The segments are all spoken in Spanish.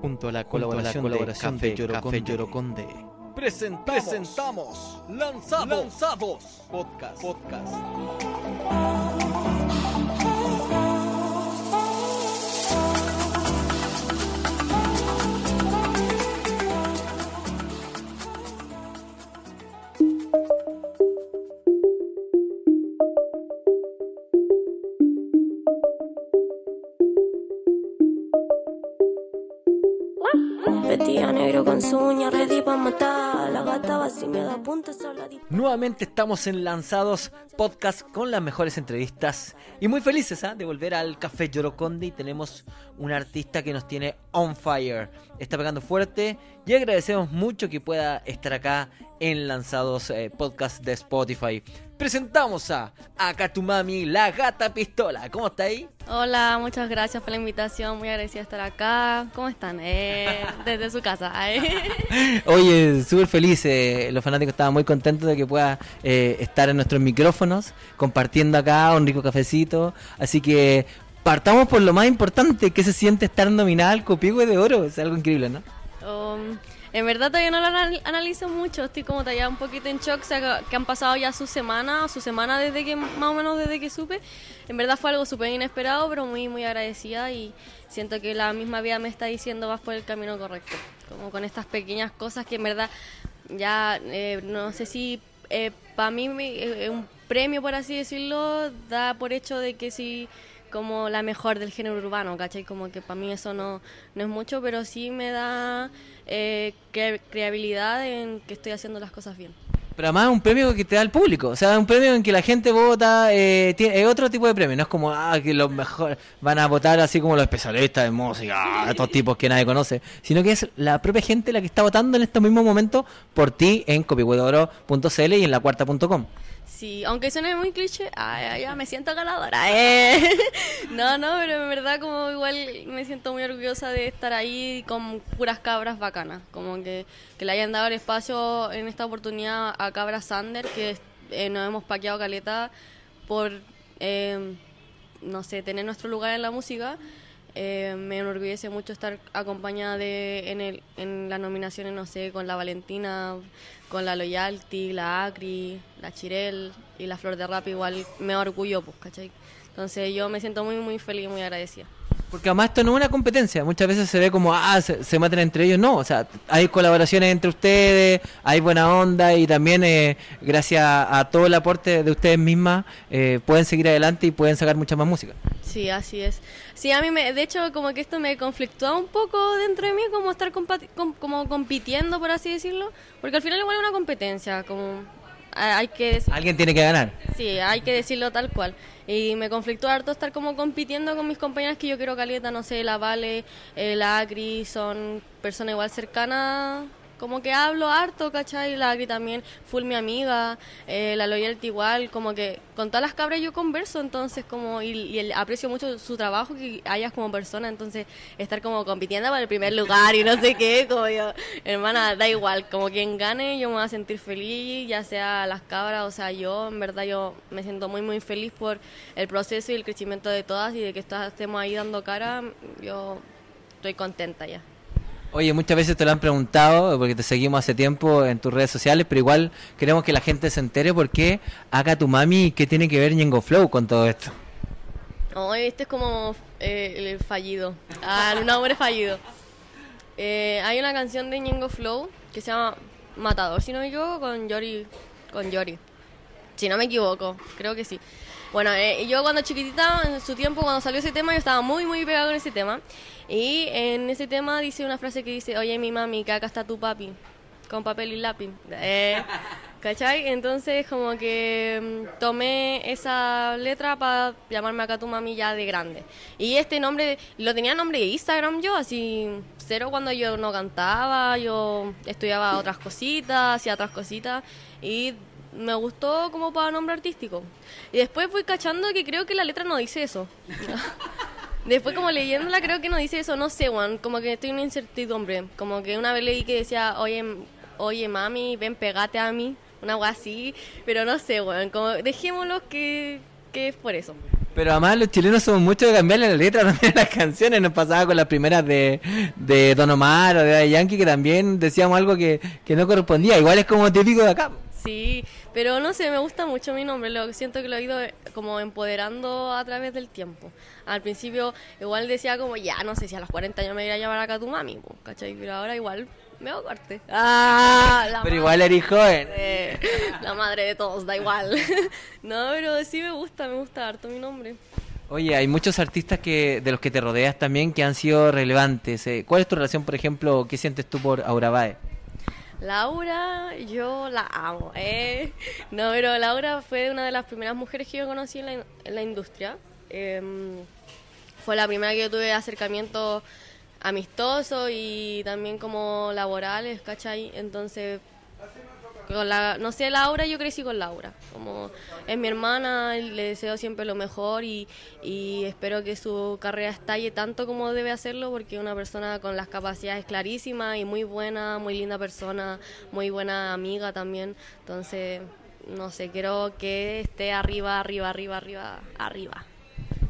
Junto a la colaboración, colaboración de, Café, Yoroconde. Presentamos, presentamos Lanzados, Lanzados Podcast. Podcast. Estamos en Lanzados Podcast con las mejores entrevistas y muy felices ¿ah? de volver al Café Yoroconde y tenemos un artista que nos tiene on fire. Está pegando fuerte y agradecemos mucho que pueda estar acá en Lanzados eh, Podcast de Spotify. Presentamos a Akatumami, la gata pistola. ¿Cómo está ahí? Hola, muchas gracias por la invitación. Muy agradecida de estar acá. ¿Cómo están? Eh, desde su casa. eh. Oye, súper feliz. eh, los fanáticos estaban muy contentos de que pueda eh, estar en nuestros micrófonos, compartiendo acá un rico cafecito. Así que partamos por lo más importante, que se siente estar nominada al Copihue de Oro. Es algo increíble, ¿no? Um, en verdad todavía no lo anal- analizo mucho. Estoy como todavía un poquito en shock. O sea, que, han pasado ya su semana, su semana desde que, más o menos desde que supe. En verdad fue algo súper inesperado, pero muy, muy agradecida y siento que la misma vida me está diciendo vas por el camino correcto. Como con estas pequeñas cosas que en verdad ya eh, no sé si para mí eh, un premio, por así decirlo, da por hecho de que sí como la mejor del género urbano, ¿cachai? Como que para mí eso no, no es mucho, pero sí me da eh, cre- creabilidad en que estoy haciendo las cosas bien. Pero además es un premio que te da el público. O sea, es un premio en que la gente vota. Eh, tiene, es otro tipo de premio. No es como ah, que los mejores van a votar así como los especialistas de música, ah, estos tipos que nadie conoce. Sino que es la propia gente la que está votando en este mismo momento por ti en copihuedoro.cl y en la cuarta.com. Sí, aunque suene muy cliché, ay, ay, ya me siento ganadora. eh. No, no, pero en verdad como igual me siento muy orgullosa de estar ahí con puras cabras bacanas. Como que, que le hayan dado el espacio en esta oportunidad a Cabra Sander, que eh, nos hemos paqueado caleta por, eh, no sé, tener nuestro lugar en la música. Eh, me enorgullece mucho estar acompañada de en, el, en las nominaciones, no sé, con la Valentina, con la Loyalty, la Acri, la Chirel y la Flor de Rap, igual me orgullo, pues, ¿cachai? Entonces yo me siento muy, muy feliz y muy agradecida. Porque además esto no es una competencia. Muchas veces se ve como, ah, se, se matan entre ellos. No, o sea, hay colaboraciones entre ustedes, hay buena onda y también eh, gracias a todo el aporte de ustedes mismas eh, pueden seguir adelante y pueden sacar mucha más música. Sí, así es. Sí, a mí, me, de hecho, como que esto me conflictúa un poco dentro de mí, como estar com- como compitiendo, por así decirlo, porque al final igual es una competencia, como hay que decir, Alguien tiene que ganar. sí, hay que decirlo tal cual. Y me conflictúa harto estar como compitiendo con mis compañeras que yo quiero caleta, no sé, la Vale, eh, la Acri, son personas igual cercanas, como que hablo harto, ¿cachai? La Acri también, full mi amiga, eh, la Loyalty igual, como que con todas las cabras yo converso, entonces como, y, y el- aprecio mucho su trabajo que hayas como persona, entonces estar como compitiendo por el primer lugar y no sé qué, como yo, hermana, da igual, como quien gane yo me voy a sentir feliz, ya sea las cabras, o sea yo, en verdad yo me siento muy muy feliz por el proceso y el crecimiento de todas y de que estemos ahí dando cara, yo estoy contenta ya. Oye, muchas veces te lo han preguntado, porque te seguimos hace tiempo en tus redes sociales, pero igual queremos que la gente se entere por qué haga tu mami qué tiene que ver Ñengo Flow con todo esto. Oh, este es como eh, el fallido. Ah, un hombre fallido. Eh, hay una canción de Ñengo Flow que se llama Matador, si no me equivoco, con Yori. Con Yori. Si no me equivoco, creo que sí. Bueno, eh, yo cuando chiquitita, en su tiempo, cuando salió ese tema, yo estaba muy, muy pegado con ese tema. Y en ese tema dice una frase que dice, oye, mi mami, que acá está tu papi, con papel y lápiz. Eh, ¿Cachai? Entonces, como que mm, tomé esa letra para llamarme acá tu mami ya de grande. Y este nombre, lo tenía nombre de Instagram yo, así, cero cuando yo no cantaba, yo estudiaba otras cositas, hacía otras cositas. Y me gustó como para nombre artístico. Y después fui cachando que creo que la letra no dice eso. Después como leyéndola creo que no dice eso, no sé, Juan, como que estoy en una incertidumbre. Como que una vez leí que decía, oye, oye mami, ven, pegate a mí, una agua así, pero no sé, weón, como dejémoslo que, que es por eso. Pero además los chilenos somos muchos de cambiarle la letra también a las canciones. Nos pasaba con las primeras de, de Don Omar o de Yankee que también decíamos algo que, que no correspondía. Igual es como típico de acá. Sí, pero no sé, me gusta mucho mi nombre, lo siento que lo he ido eh, como empoderando a través del tiempo. Al principio igual decía como, ya, no sé si a los 40 años me iba a llamar acá tu mami, ¿cachai? Pero ahora igual me hago corte. Ah, la Pero igual eres joven. la madre de todos, da igual. no, pero sí me gusta, me gusta harto mi nombre. Oye, hay muchos artistas que de los que te rodeas también que han sido relevantes. eh. ¿Cuál es tu relación, por ejemplo, qué sientes tú por Aura Bae? Laura, yo la amo, ¿eh? No, pero Laura fue una de las primeras mujeres que yo conocí en la, industria. Em, fue la primera que yo tuve acercamiento amistoso y también como laborales, ¿cachai? Entonces, con la, no sé, Laura, yo crecí con Laura. Como es mi hermana, le deseo siempre lo mejor y, y espero que su carrera estalle tanto como debe hacerlo porque es una persona con las capacidades clarísimas y muy buena, muy linda persona, muy buena amiga también. Entonces, no sé, quiero que esté arriba, arriba, arriba, arriba, arriba.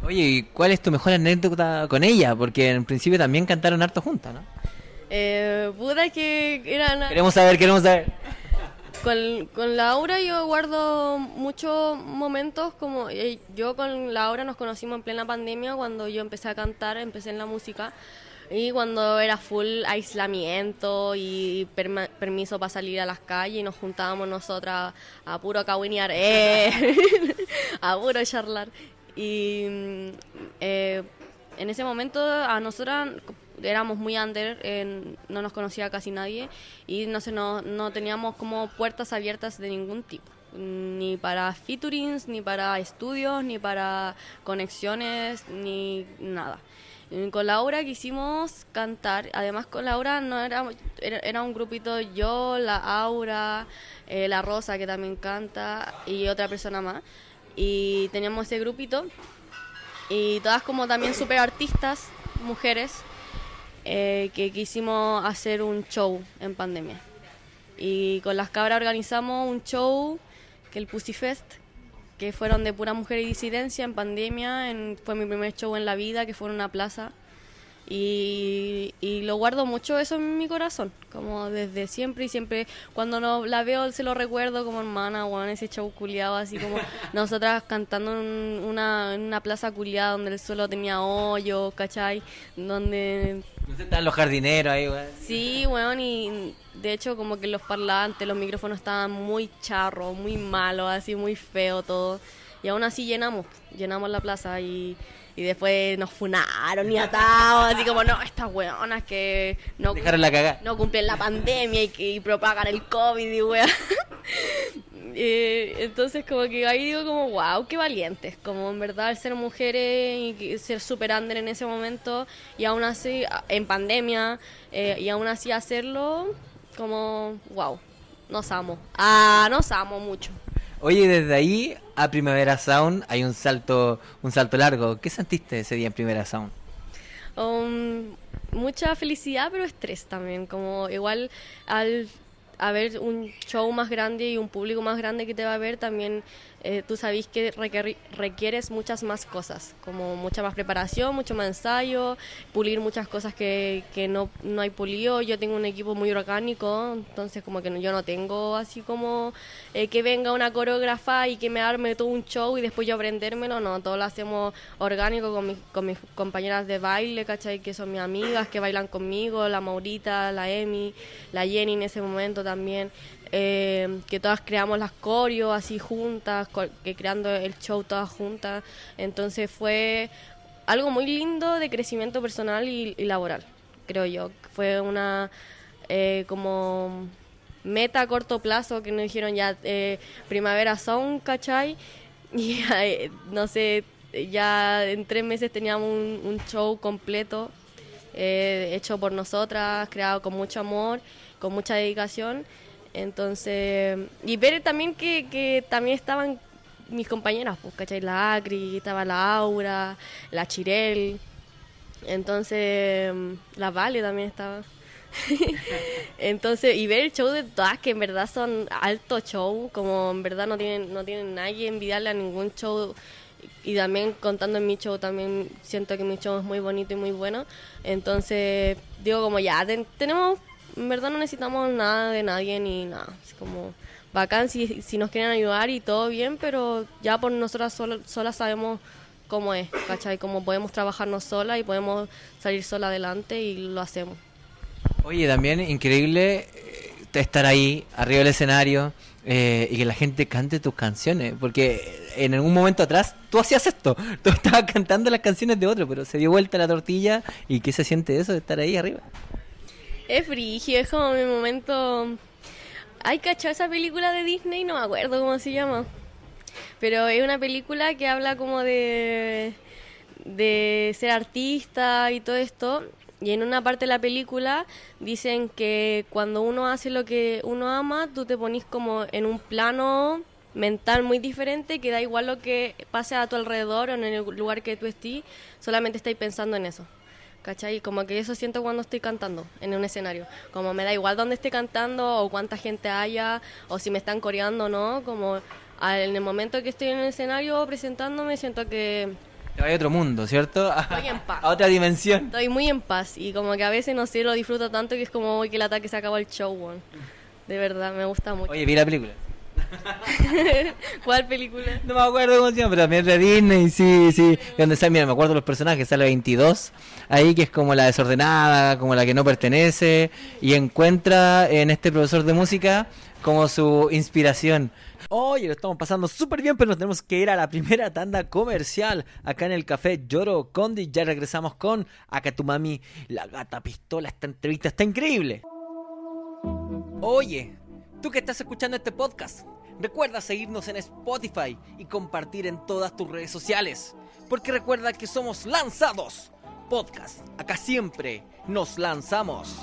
Oye, ¿y cuál es tu mejor anécdota con ella? Porque en principio también cantaron harto juntas, ¿no? Eh, puta que eran... Queremos saber, queremos saber. Con, con Laura yo guardo muchos momentos como yo con Laura nos conocimos en plena pandemia cuando yo empecé a cantar, empecé en la música y cuando era full aislamiento y perma- permiso para salir a las calles y nos juntábamos nosotras a puro cahuinear, eh, a puro charlar. Y mm, eh, en ese momento a nosotras éramos muy under, en- no nos conocía casi nadie y no, se nos- no teníamos como puertas abiertas de ningún tipo, ni para featurings, ni para estudios, ni para conexiones, ni nada. Con Laura quisimos cantar, además con Laura no era, era un grupito yo, la Aura, eh, la Rosa que también canta y otra persona más. Y teníamos ese grupito y todas como también super artistas, mujeres, eh, que quisimos hacer un show en pandemia. Y con las cabras organizamos un show, que el Pussy Fest, que fueron de pura mujer y disidencia en pandemia. En- fue mi primer show en la vida, que fue en una plaza. Y, y lo guardo mucho eso en mi corazón, como desde siempre y siempre cuando no la veo se lo recuerdo como hermana, weón, ese show culiado, así como nosotras cantando en una, en una plaza culiada donde el suelo tenía hoyos, ¿cachai? Donde Están los jardineros ahí, güey. Sí, weón, y de hecho como que los parlantes, los micrófonos estaban muy charros, muy malos, así muy feo todo. Y aún así llenamos, llenamos la plaza y, y después nos funaron y atados, así como, no, estas weonas que no, Dejaron la cagada. no cumplen la pandemia y, que, y propagan el COVID y weón. Eh, entonces como que ahí digo como wow qué valientes como en verdad el ser mujeres y ser super under en ese momento y aún así en pandemia eh, y aún así hacerlo como wow nos amo ah nos amo mucho Oye, desde ahí a Primavera Sound hay un salto, un salto largo. ¿Qué sentiste ese día en Primavera Sound? Um, mucha felicidad, pero estrés también. Como igual al haber un show más grande y un público más grande que te va a ver, también eh, tú sabes que requeri- requieres muchas más cosas, como mucha más preparación, mucho más ensayo, pulir muchas cosas que, que no, no hay pulido. Yo tengo un equipo muy orgánico, entonces como que no- yo no tengo así como eh, que venga una coreógrafa y que me arme todo un show y después yo aprendérmelo, no, todo lo hacemos orgánico con, mis- con mis compañeras de baile, ¿cachai? Que son mis amigas, que bailan conmigo, la Maurita, la Emi, la Jenny en ese momento también, eh, que todas creamos las coreos así juntas, que creando el show todas juntas, entonces fue algo muy lindo de crecimiento personal y, laboral, creo yo, fue una eh, como meta a corto plazo que nos dijeron ya eh, primavera son, ¿cachai? Y eh, no sé, ya en tres meses teníamos un, un show completo eh, hecho por nosotras, creado con mucho amor, con mucha dedicación. Entonces, y ver también que, que también estaban mis compañeras, pues, ¿cachai? La Acri, estaba la Aura, la Chirel. Entonces, la Vale también estaba. Entonces, y ver el show de todas que en verdad son alto show, como en verdad no tienen, no tienen nadie envidiarle a ningún show y también contando en mi show, también siento que mi show es muy bonito y muy bueno. Entonces, digo como ya, ten- tenemos, en verdad no necesitamos nada de nadie ni nada. Es como bacán si, si nos quieren ayudar y todo bien, pero ya por nosotras sol- solas sabemos cómo es, ¿cachai? Cómo podemos trabajarnos solas y podemos salir sola adelante y lo hacemos. Oye, también increíble eh, estar ahí, arriba del escenario, eh, y que la gente cante tus canciones, porque en algún momento atrás tú hacías esto, tú estabas cantando las canciones de otro, pero se dio vuelta la tortilla, y ¿qué se siente eso de estar ahí arriba? Es frigio, es como mi momento... Ay, cachado esa película de Disney, no me acuerdo cómo se llama. Pero es una película que habla como de, de ser artista y todo esto. Y en una parte de la película dicen que cuando uno hace lo que uno ama, tú te ponís como en un plano mental muy diferente, que da igual lo que pase a tu alrededor o en el lugar que tú estés, solamente estáis pensando en eso. ¿Cachai? Como que eso siento cuando estoy cantando en un escenario. Como me da igual dónde esté cantando o cuánta gente haya o si me están coreando o no. Como en el momento que estoy en el escenario presentándome siento que Te va a otro mundo, ¿cierto? A, Estoy en paz. a otra dimensión. estoy muy en paz y como que a veces no sé, lo disfruto tanto que es como que el ataque se acabó el show, weón. De verdad, me gusta mucho. Oye, vi la película. ¿Cuál película? No me acuerdo cómo se llama, pero también es de Disney, sí, sí. Donde sale, mira, me acuerdo los personajes, sale 22, ahí que es como la desordenada, como la que no pertenece, y encuentra en este profesor de música como su inspiración. Oye, lo estamos pasando súper bien, pero nos tenemos que ir a la primera tanda comercial acá en el café Lloro Condi. Ya regresamos con Akatumami, la gata pistola. Esta entrevista está increíble. Oye, tú que estás escuchando este podcast, recuerda seguirnos en Spotify y compartir en todas tus redes sociales. Porque recuerda que somos lanzados. Podcast, acá siempre nos lanzamos.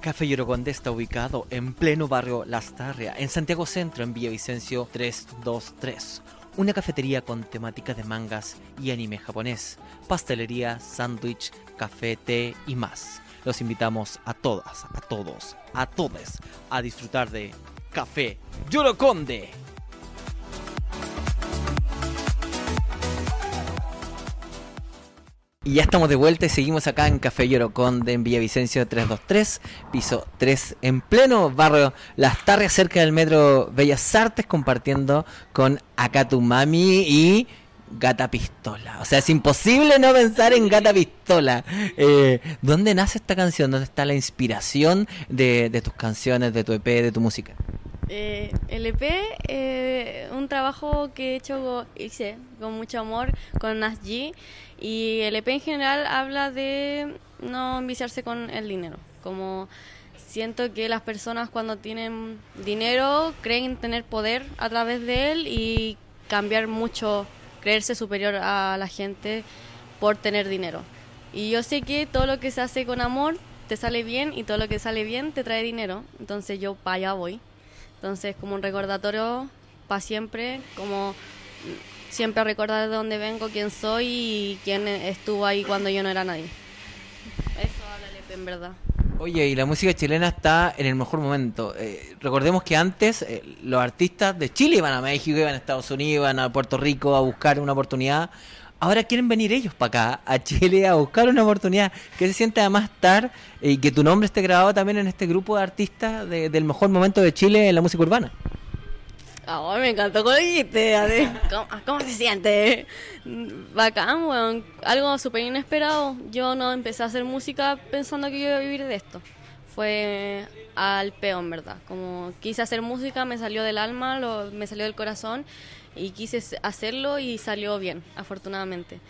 Café Yoroconde está ubicado en pleno barrio Las Tarria, en Santiago Centro, en Villavicencio 323. Una cafetería con temática de mangas y anime japonés, pastelería, sándwich, café, té y más. Los invitamos a todas, a todos, a todes a disfrutar de Café Yoroconde. Y ya estamos de vuelta y seguimos acá en Café Yoroconde en Villavicencio 323, piso 3, en pleno barrio Las Tarrias, cerca del metro Bellas Artes, compartiendo con Akatumami y Gata Pistola. O sea, es imposible no pensar en Gata Pistola. Eh, ¿Dónde nace esta canción? ¿Dónde está la inspiración de, tus canciones, de tu EP, de tu música? Eh, el EP, eh, un trabajo que he hecho, hice con mucho amor con Nas G. Y el EP en general habla de no enviciarse con el dinero. Como siento que las personas cuando tienen dinero creen tener poder a través de él y cambiar mucho, creerse superior a la gente por tener dinero. Y yo sé que todo lo que se hace con amor te sale bien y todo lo que sale bien te trae dinero. Entonces yo para allá voy. Entonces, como un recordatorio para siempre, como siempre recordar de dónde vengo, quién soy y quién estuvo ahí cuando yo no era nadie. Eso EP en verdad. Oye, y la música chilena está en el mejor momento. Eh, recordemos que antes eh, los artistas de Chile iban a México, iban a Estados Unidos, iban a Puerto Rico a buscar una oportunidad. Ahora quieren venir ellos para acá, a Chile, a buscar una oportunidad. Que se siente además estar y que tu nombre esté grabado también en este grupo de artistas de- del mejor momento de Chile en la música urbana. Ah, me encantó con dijiste, ¿Cómo, cómo se siente? Bacán, weón. Algo súper inesperado. Yo no empecé a hacer música pensando que yo iba a vivir de esto. Fue al peón, ¿verdad? Como quise hacer música, me salió del alma, me salió del corazón y quise hacerlo y salió bien, afortunadamente.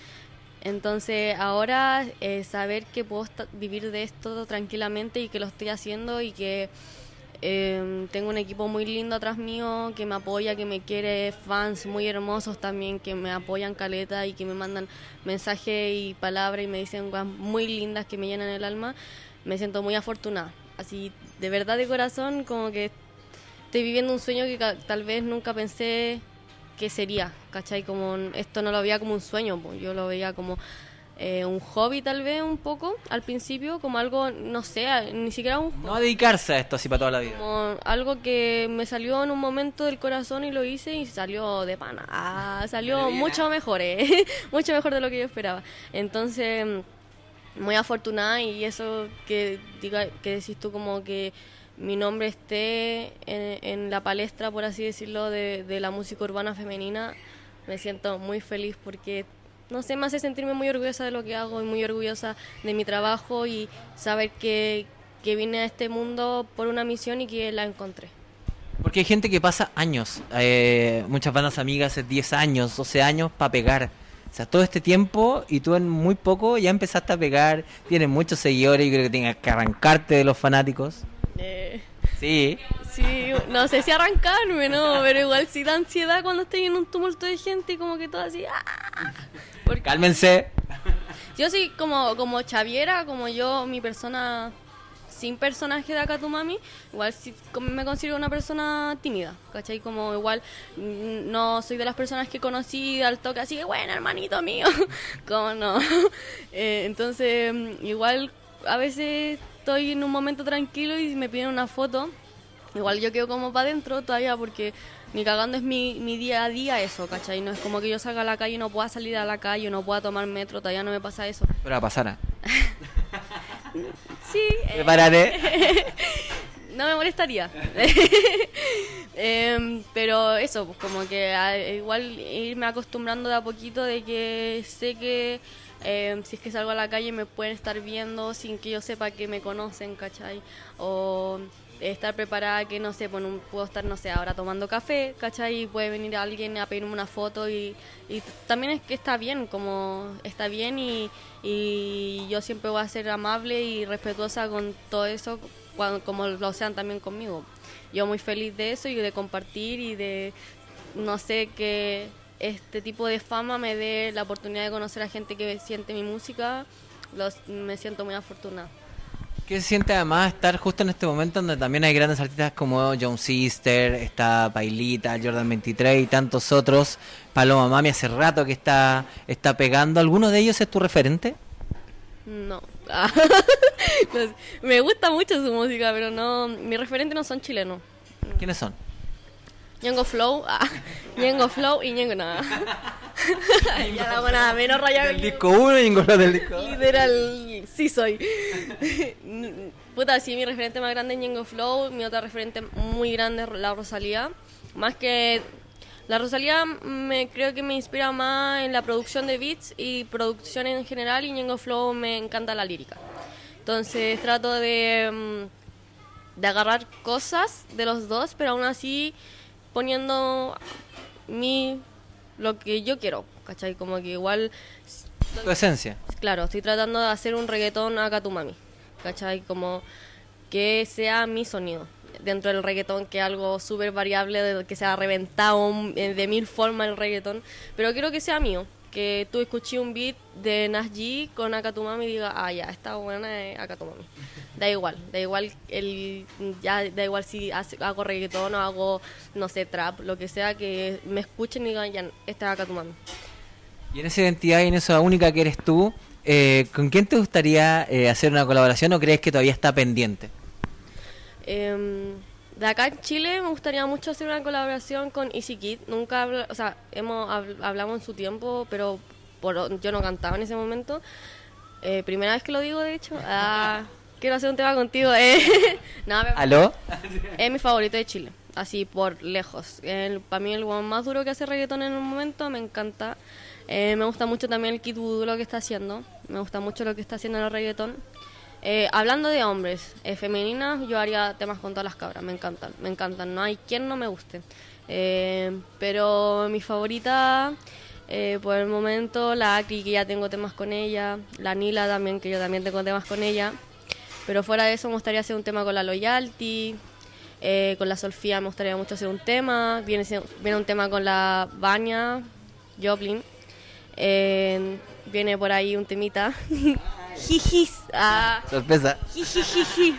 Entonces ahora eh, saber que puedo vivir de esto tranquilamente y que lo estoy haciendo y que eh, tengo un equipo muy lindo atrás mío que me apoya, que me quiere, fans muy hermosos también que me apoyan caleta y que me mandan mensajes y palabras y me dicen cosas muy lindas que me llenan el alma. Me siento muy afortunada. Así, de verdad de corazón, como que estoy viviendo un sueño que tal vez nunca pensé que sería, ¿cachai? Como esto no lo veía como un sueño, yo lo veía como eh, un hobby tal vez un poco al principio, como algo, no sé, ni siquiera un No a dedicarse a esto así para toda la vida. como algo que me salió en un momento del corazón y lo hice y salió de pana. Ah, salió mucho mejor, eh. mucho mejor de lo que yo esperaba. Entonces, muy afortunada y eso que diga que decís tú como que mi nombre esté en, en la palestra, por así decirlo, de, de la música urbana femenina, me siento muy feliz porque no sé, me hace sentirme muy orgullosa de lo que hago y muy orgullosa de mi trabajo y saber que, que vine a este mundo por una misión y que la encontré. Porque hay gente que pasa años, eh, muchas bandas amigas hace 10 años, 12 años para pegar. O sea, todo este tiempo y tú en muy poco ya empezaste a pegar, tienes muchos seguidores y creo que tienes que arrancarte de los fanáticos. Eh, Sí. sí, no sé si arrancarme, ¿no? Pero igual sí da ansiedad cuando estoy en un tumulto de gente y como que todo así... ¡ah! Porque Cálmense. yo soy como, como Chaviera, como yo, mi persona sin personaje de Akatumami, igual sí como me considero una persona tímida, ¿cachai? Como igual mm, no soy de las personas que conocí al toque así que bueno, hermanito mío, como no. Eh, entonces, mm, igual a veces estoy en un momento tranquilo y me piden una foto, igual yo quedo como para adentro todavía porque ni cagando es mi, mi día a día eso, ¿cachai? No es como que yo salga a la calle y no pueda salir a la calle, no pueda tomar metro, todavía no me pasa eso. Pero a pasar. ¿ah? Sí, eh, Prepárate. no me molestaría. Em, pero eso, pues como que a- igual irme acostumbrando de a poquito de que sé que em, si es que salgo a la calle me pueden estar viendo sin que yo sepa que me conocen, ¿cachai? O estar preparada que, no sé, pues, un- puedo estar, no sé, ahora tomando café, ¿cachai? Y puede venir alguien a pedirme una foto y, también es que está bien, como está bien y, yo siempre voy a ser amable y respetuosa con todo eso, cuando, como lo sean también conmigo. Yo muy feliz de eso y de compartir y de, no sé, que este tipo de fama me dé la oportunidad de conocer a gente que siente mi música, me siento muy afortunada. ¿Qué se siente además estar justo en este momento donde también hay grandes artistas como John Sister, está Pailita, Jordan 23 y tantos otros? Paloma Mami hace rato que está, está pegando. ¿Alguno de ellos es tu referente? No. Me gusta mucho su música, pero no, mi referente no son chilenos. ¿Quiénes son? Ñengo Flow, ah, Ñengo Flow y Ñengo nada. ya la buena, menos rayada Del disco 1 y ninguno del disco. Literal, sí soy. Puta, sí, mi referente más grande es Ñengo Flow, mi otra referente muy grande es la Rosalía. Más que la Rosalía me creo que me inspira más en la producción de beats y producción en general y Ñengo Flow me encanta la lírica. Entonces trato de, mm, de agarrar cosas de los dos, pero aún así poniendo mi lo que yo quiero, ¿cachai? Como que igual Tu esencia. Claro, estoy tratando de hacer un reggaetón a Katumami, ¿cachai? Como que sea mi sonido dentro del reggaetón, que es algo súper variable, de que sea reventado eh, de mil formas el reggaetón, pero quiero que sea mío, que tú escuché un beat de G con Akatumami y diga, ah, ya, esta buena es Akatumami. Da igual, da igual, el, ya da igual si hace- hago reggaetón o hago, no sé, trap, lo que sea, que me escuchen y digan, ya, esta es Akatumami. Y en esa identidad y en esa única que eres tú, eh, ¿con quién te gustaría eh, hacer una colaboración o crees que todavía está pendiente? Em, de acá en Chile me gustaría mucho hacer una colaboración con Easy Kid. Nunca, o sea, hemos habl- hablamos en su tiempo, pero por, yo no cantaba en ese momento. Eh, primera vez que lo digo, de hecho. Ah, quiero hacer un tema contigo. Eh. no, me- ¿Aló? es mi favorito de Chile, así por lejos. para mí el weón más duro que hace reggaetón en un momento, me encanta. Eh, me gusta mucho también el Kid Voodoo lo que está haciendo. Me gusta mucho lo que está haciendo en el reggaetón. Eh, hablando de hombres, eh, femeninas, yo haría temas con todas las cabras, me encantan, me encantan, no hay quien no me guste. Eh, pero mi favorita, eh, por el momento, la Acri, que ya tengo temas con ella, la Nila también, que yo también tengo temas con ella. Pero fuera de eso me gustaría hacer un tema con la Loyalty, con la Sofía me gustaría mucho hacer un tema, viene, viene un tema con la Vania, Joplin, viene por ahí un temita, jijis, ah, Sorpresa. jijijiji.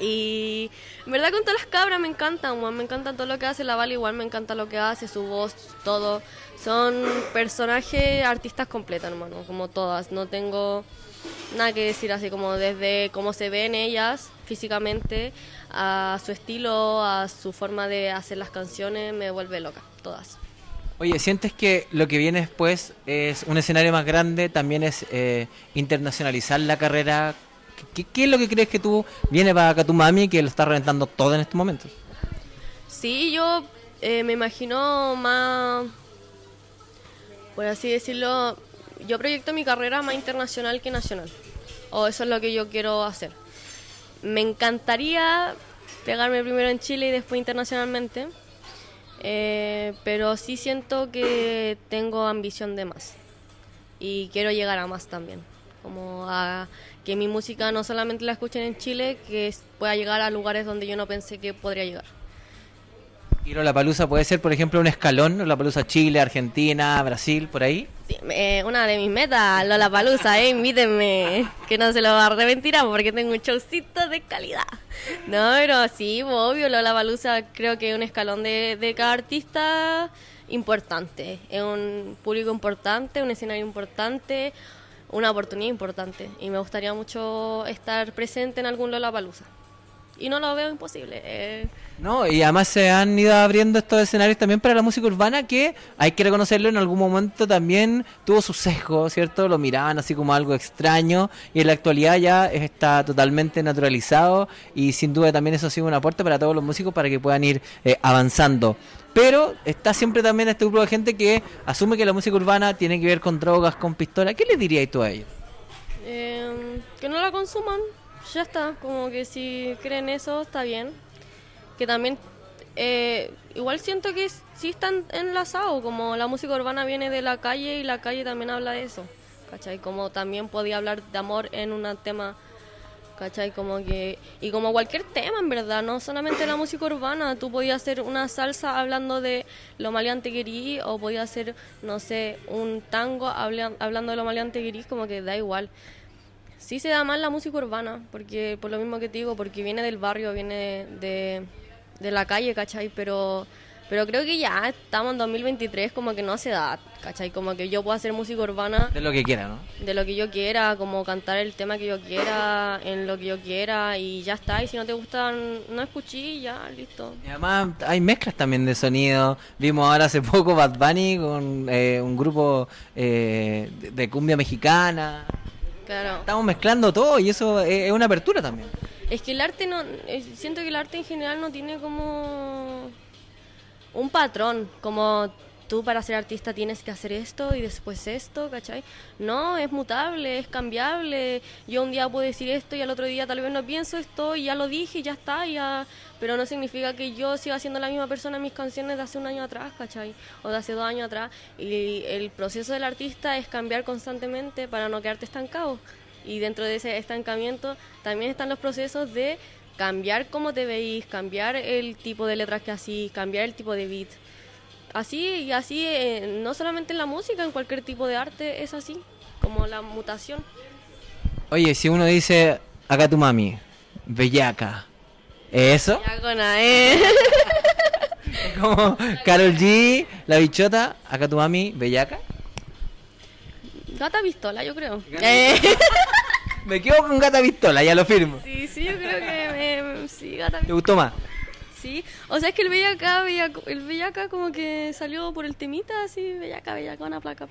Y en verdad con todas las cabras me encantan, weón. Me encanta todo lo que hace la Val, igual me encanta lo que hace, su voz, todo. Son personajes, artistas completos, hermano, como todas. No tengo nada que decir así como desde cómo se ven ellas físicamente, a su estilo, a su forma de hacer las canciones, me vuelve loca, todas. Oye, ¿sientes que lo que viene después es un escenario más grande? ¿También es eh, internacionalizar la carrera? ¿Qué, es lo que crees que tú viene para Katumami que lo está reventando todo en estos momentos? Sí, yo eh, me imagino más, por así decirlo, yo proyecto mi carrera más internacional que nacional. O eso es lo que yo quiero hacer. Me encantaría pegarme primero en Chile y después internacionalmente. Eh, pero sí siento que tengo ambición de más. Y quiero llegar a más también. Como a que mi música no solamente la escuchen en Chile, que pueda llegar a lugares donde yo no pensé que podría llegar. Y la palusa puede ser, por ejemplo, un escalón, la palusa Chile, Argentina, Brasil, por ahí. Sí, eh, una de mis metas, Lola Palusa, eh, invítenme, que no se lo va a arrepentir porque tengo un showcito de calidad. No, pero sí, obvio, Lola Palusa creo que es un escalón de, de cada artista importante. Es un público importante, un escenario importante, una oportunidad importante. Y me gustaría mucho estar presente en algún Lola Palusa. Y no lo veo imposible. eh, No, y además se han ido abriendo estos escenarios también para la música urbana que hay que reconocerlo en algún momento también tuvo su sesgo, ¿cierto? Lo miraban así como algo extraño y en la actualidad ya está totalmente naturalizado y sin duda también eso ha sido una puerta para todos los músicos para que puedan ir eh, avanzando. Pero está siempre también este grupo de gente que asume que la música urbana tiene que ver con drogas, con pistolas. ¿Qué le dirías tú a ellos? Eh, que no la consuman, ya está. Como que si creen eso, está bien. Que también, eh, igual siento que sí están enlazados, como la música urbana viene de la calle y la calle también habla de eso. ¿Cachai? Como también podía hablar de amor en un tema. ¿Cachai? Como que... Y como cualquier tema, en verdad, no solamente la música urbana. Tú podías hacer una salsa hablando de lo maleante que erí, o podías hacer, no sé, un tango habla- hablando de lo maleante que erí, como que da igual. Sí se da mal la música urbana, porque por lo mismo que te digo, porque viene del barrio, viene de, de la calle, ¿cachai? Pero, pero creo que ya estamos en 2023, como que no se da, ¿cachai? Como que yo puedo hacer música urbana De lo que quieran, ¿no? de lo que yo quiera, como cantar el tema que yo quiera, en lo que yo quiera, y ya está. Y si no te gustan, no escuché, y ya, listo. Y además hay mezclas también de sonido. Vimos ahora hace poco Bad Bunny con eh, un grupo eh, de cumbia mexicana. Claro. Estamos mezclando todo y eso es, una apertura también. Es que el arte no. Siento que el arte en general no tiene como. un patrón. Como tú para ser artista tienes que hacer esto y después esto, ¿cachai? No, es mutable, es cambiable. Yo un día puedo decir esto y al otro día tal vez no pienso esto y ya lo dije y ya está, ya. Pero no significa que yo siga siendo la misma persona en mis canciones de hace un año atrás, ¿cachai? O de hace dos años atrás. Y el proceso del artista es cambiar constantemente para no quedarte estancado. Y dentro de ese estancamiento también están los procesos de cambiar cómo te veís, cambiar el tipo de letras que hacís, cambiar el tipo de beat. Así y así, eh, no solamente en la música, en cualquier tipo de arte es así, como la mutación. Oye, si uno dice, acá tu mami, bellaca, ¿es eso? Ya con a- eh. Como Carol G, la bichota, acá tu mami, bellaca. Gata pistola, yo creo. Eh, Me quedo con gata pistola, ya lo firmo. sí, sí, yo creo que me- sí, gata ¿Te gustó más? Sí, o sea, es que el Bellaca, el Bellaca como que salió por el temita, así, Bellaca, Bellaca, una placa.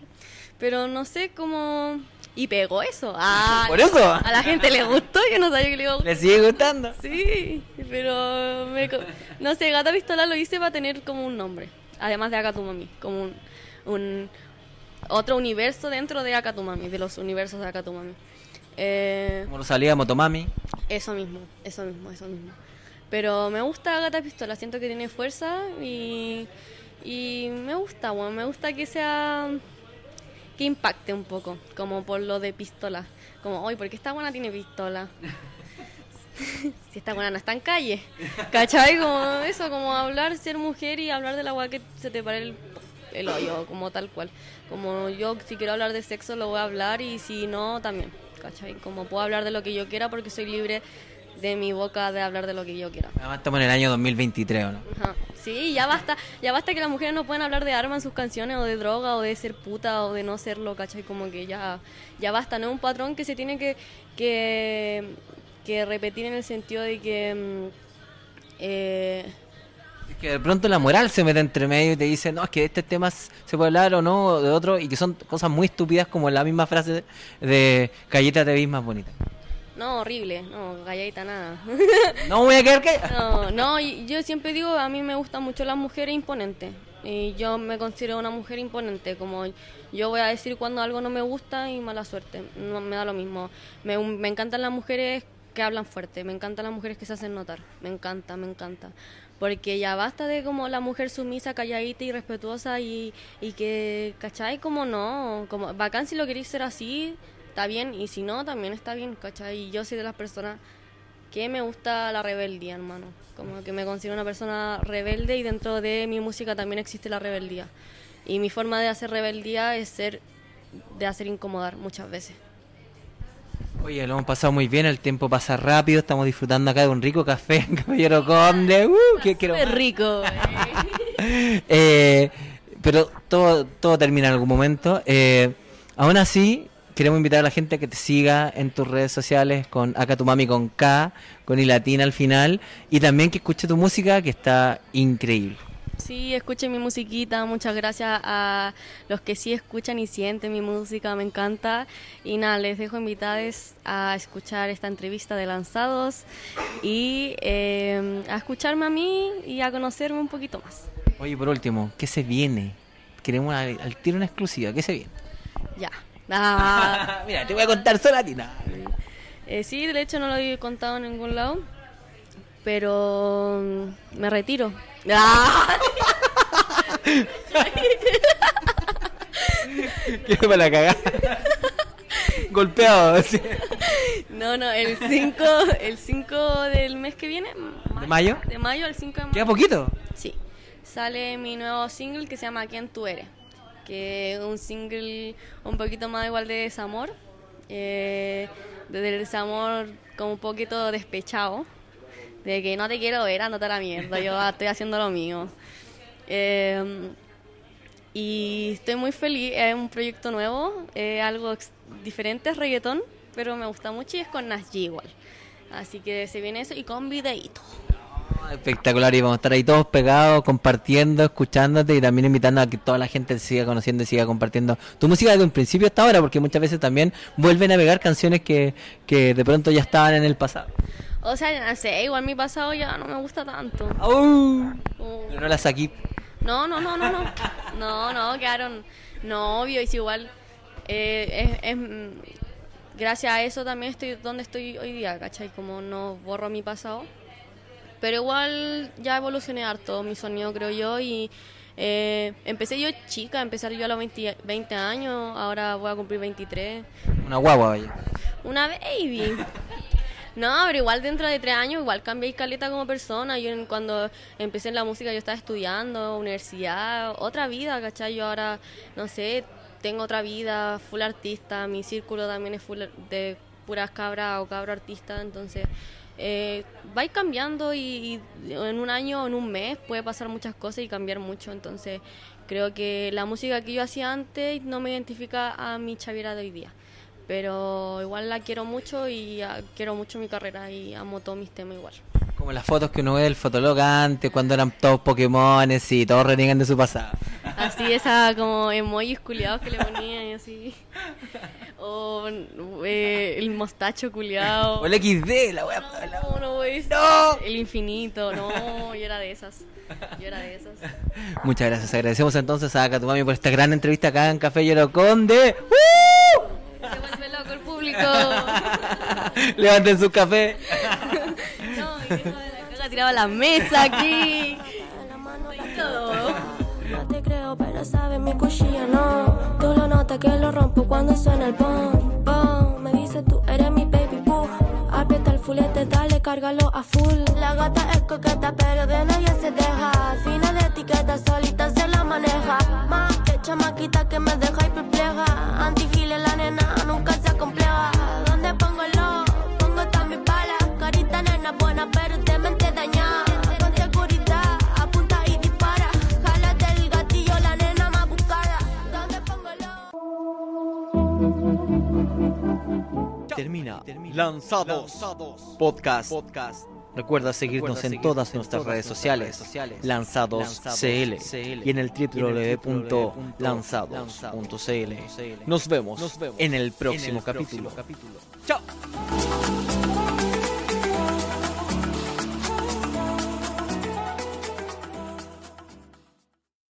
Pero no sé cómo... Y pegó eso. Ah, Por eso. A la gente le gustó, yo no sabía que le iba a gustar. ¿Le sigue gustando? Sí, pero me no sé, Gata Pistola lo hice para tener como un nombre, además de Akatumami, como un, un otro universo dentro de Akatumami, de los universos de Akatumami. Eh, Como lo salía Motomami. eso mismo, eso mismo, eso mismo. Pero me gusta Gata Pistola, siento que tiene fuerza y, y me gusta, bueno, me gusta que sea que impacte un poco, como por lo de pistola. Como, hoy, ¿por qué esta buena tiene pistola? si esta buena no está en calle. ¿Cachai? Como eso, como hablar, ser mujer y hablar de la que se te pare el, el hoyo, como tal cual. Como yo, si quiero hablar de sexo, lo voy a hablar y si no, también. ¿Cachai? Como puedo hablar de lo que yo quiera porque soy libre de mi boca de hablar de lo que yo quiera. Además estamos en el año 2023, ¿o no? Ajá. Sí, ya basta, ya basta que las mujeres no pueden hablar de armas en sus canciones o de droga o de ser puta o de no serlo, ¿cachai? Como que ya, ya basta, no es un patrón que se tiene que, que, que repetir en el sentido de que mm, eh, Es que de pronto la moral se mete entre medio y te dice, no, es que de este tema se puede hablar o no, o de otro, y que son cosas muy estúpidas como la misma frase de Calleta te más bonita. No, horrible, no, galladita nada. No voy a quedar que... No, yo siempre digo, a mí me gustan mucho las mujeres imponentes. Y yo me considero una mujer imponente, como yo voy a decir cuando algo no me gusta y mala suerte, no me da lo mismo. Me, me encantan las mujeres que hablan fuerte, me encantan las mujeres que se hacen notar, me encanta, me encanta. Porque ya basta de como la mujer sumisa, calladita y respetuosa y, y que, ¿cachai? Como no, como bacán si lo queréis ser así, está bien, y si no, también está bien, ¿cachai? Y yo soy de las personas que me gusta la rebeldía, hermano. Como que me considero una persona rebelde y dentro de mi música también existe la rebeldía. Y mi forma de hacer rebeldía es ser de hacer incomodar muchas veces. Oye, lo hemos pasado muy bien, el tiempo pasa rápido, estamos disfrutando acá de un rico café en Caballero Conde. Uh, que quiero rico. Eh, pero todo, todo termina en algún momento. Eh, aún así, queremos invitar a la gente a que te siga en tus redes sociales con Acá tu mami con K, con I latina al final, y también que escuche tu música que está increíble. Sí, escuchen mi musiquita. Muchas gracias a los que sí escuchan y sienten mi música. Me encanta. Y nada, les dejo invitados a escuchar esta entrevista de Lanzados y eh, a escucharme a mí y a conocerme un poquito más. Oye, por último, ¿qué se viene? Queremos al, al tiro una exclusiva, ¿qué se viene? Ya. Ah. Mira, te voy a contar sola a ti. no. Eh, sí, de hecho no lo he contado en ningún lado, pero mm, me retiro. Ah. ¿Qué para la cagada? Golpeado, así. No, no, el 5 el 5 del mes que viene. ¿De mayo? De mayo, el 5 de mayo. ¿Queda poquito? Sí, sale mi nuevo single que se llama ¿Quién tú eres? Que es un single un poquito más igual de desamor. Eh, desde el desamor como un poquito despechado. De que no te quiero ver, andate a la mierda, yo estoy haciendo lo mío. Eh, y estoy muy feliz, es un proyecto nuevo, es algo diferente, es reggaetón, pero me gusta mucho y es con Nas G igual. Así que se viene eso y con videíto. Espectacular, y vamos a estar ahí todos pegados, compartiendo, escuchándote y también invitando a que toda la gente te siga conociendo y siga compartiendo tu música desde un principio hasta ahora, porque muchas veces también vuelven a pegar canciones que, que de pronto ya estaban en el pasado. O sea, no sé, igual mi pasado ya no me gusta tanto. Pero no las aquí. No, no, no, no, no. No, no, quedaron novios y igual. eh, es, es, mm, gracias a eso también estoy donde estoy hoy día, ¿cachai? Como no borro mi pasado. Pero igual ya evolucioné harto mi sonido, creo yo, y eh, empecé yo chica, empecé yo a los 20, 20 años, ahora voy a cumplir 23. Una guagua, vaya. Una baby. No, pero igual dentro de tres años, igual cambié caleta como persona. Yo en- cuando empecé en la música yo estaba estudiando, universidad, otra vida, ¿cachai? Yo ahora, no sé, tengo otra vida, full artista, mi círculo también es full de puras cabras o cabro artista, entonces eh, vais cambiando y, en un año o en un mes puede pasar muchas cosas y cambiar mucho, entonces creo que la música que yo hacía antes no me identifica a mi chaviera de hoy día pero igual la quiero mucho y ah, quiero mucho mi carrera y amo todos mis temas igual. Como las fotos que uno ve del fotolog antes, cuando eran todos Pokémones y todos reniegan de su pasado. Así esa como emojis culiados que le ponían y así. O eh, el mostacho culiado. O el XD, la wea. No, no. ¡No! El infinito, no, yo era de esas. Yo era de esas. Muchas gracias. Agradecemos entonces a Katumami por esta gran entrevista acá en Café Lloro Conde. ¡Uh! Se vuelve loco el público. Levanten su café. la tiraba la mesa aquí. No te creo, pero sabes mi cuchilla no. Tú lo notas que lo rompo cuando suena el pom. Me dice tú eres mi baby boo. Aprieta el fulete, dale, cárgalo a full. La gata es coqueta, pero de nadie se deja. Fina de etiqueta, solita se la maneja. Más que chamaquita que me deja Lanzados. Podcast. Podcast. Recuerda seguirnos en todas nuestras redes sociales, Lanzados CL y en el www.lanzados.cl. Nos vemos en el próximo capítulo. Chao.